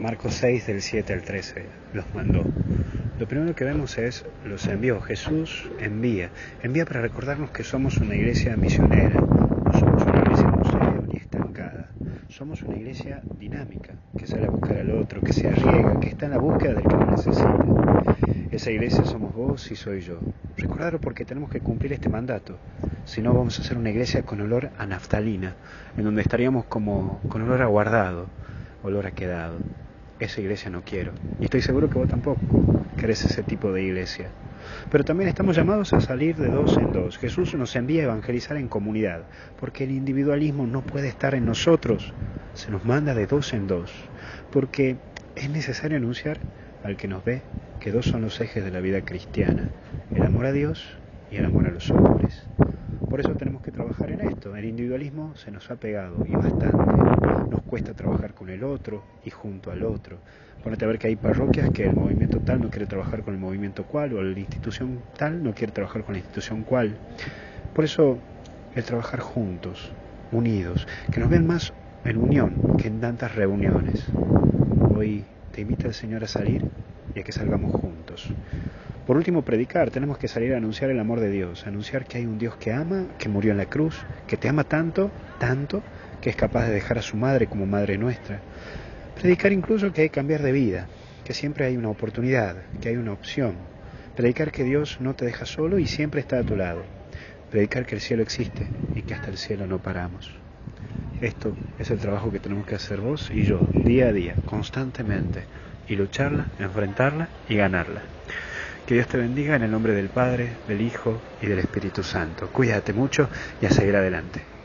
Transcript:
Marcos 6 del 7 al 13 los mandó. Lo primero que vemos es los envió. Jesús envía. Envía para recordarnos que somos una iglesia misionera. No somos una iglesia museo ni estancada. Somos una iglesia dinámica, que sale a buscar al otro, que se arriesga, que está en la búsqueda del que lo necesita. Esa iglesia somos vos y soy yo. Recordarlo porque tenemos que cumplir este mandato. Si no, vamos a ser una iglesia con olor a naftalina, en donde estaríamos como con olor a guardado, olor a quedado esa iglesia no quiero. Y estoy seguro que vos tampoco querés ese tipo de iglesia. Pero también estamos llamados a salir de dos en dos. Jesús nos envía a evangelizar en comunidad, porque el individualismo no puede estar en nosotros. Se nos manda de dos en dos, porque es necesario anunciar al que nos ve que dos son los ejes de la vida cristiana, el amor a Dios y el amor a los hombres. Por eso tenemos que trabajar en esto. El individualismo se nos ha pegado y bastante. El otro y junto al otro. Ponete a ver que hay parroquias que el movimiento tal no quiere trabajar con el movimiento cual o la institución tal no quiere trabajar con la institución cual. Por eso el trabajar juntos, unidos, que nos vean más en unión que en tantas reuniones. Hoy te invita el Señor a salir y a que salgamos juntos. Por último, predicar. Tenemos que salir a anunciar el amor de Dios, anunciar que hay un Dios que ama, que murió en la cruz, que te ama tanto, tanto, que es capaz de dejar a su madre como madre nuestra. Predicar incluso que hay que cambiar de vida, que siempre hay una oportunidad, que hay una opción. Predicar que Dios no te deja solo y siempre está a tu lado. Predicar que el cielo existe y que hasta el cielo no paramos. Esto es el trabajo que tenemos que hacer vos y yo, día a día, constantemente, y lucharla, enfrentarla y ganarla. Que Dios te bendiga en el nombre del Padre, del Hijo y del Espíritu Santo. Cuídate mucho y a seguir adelante.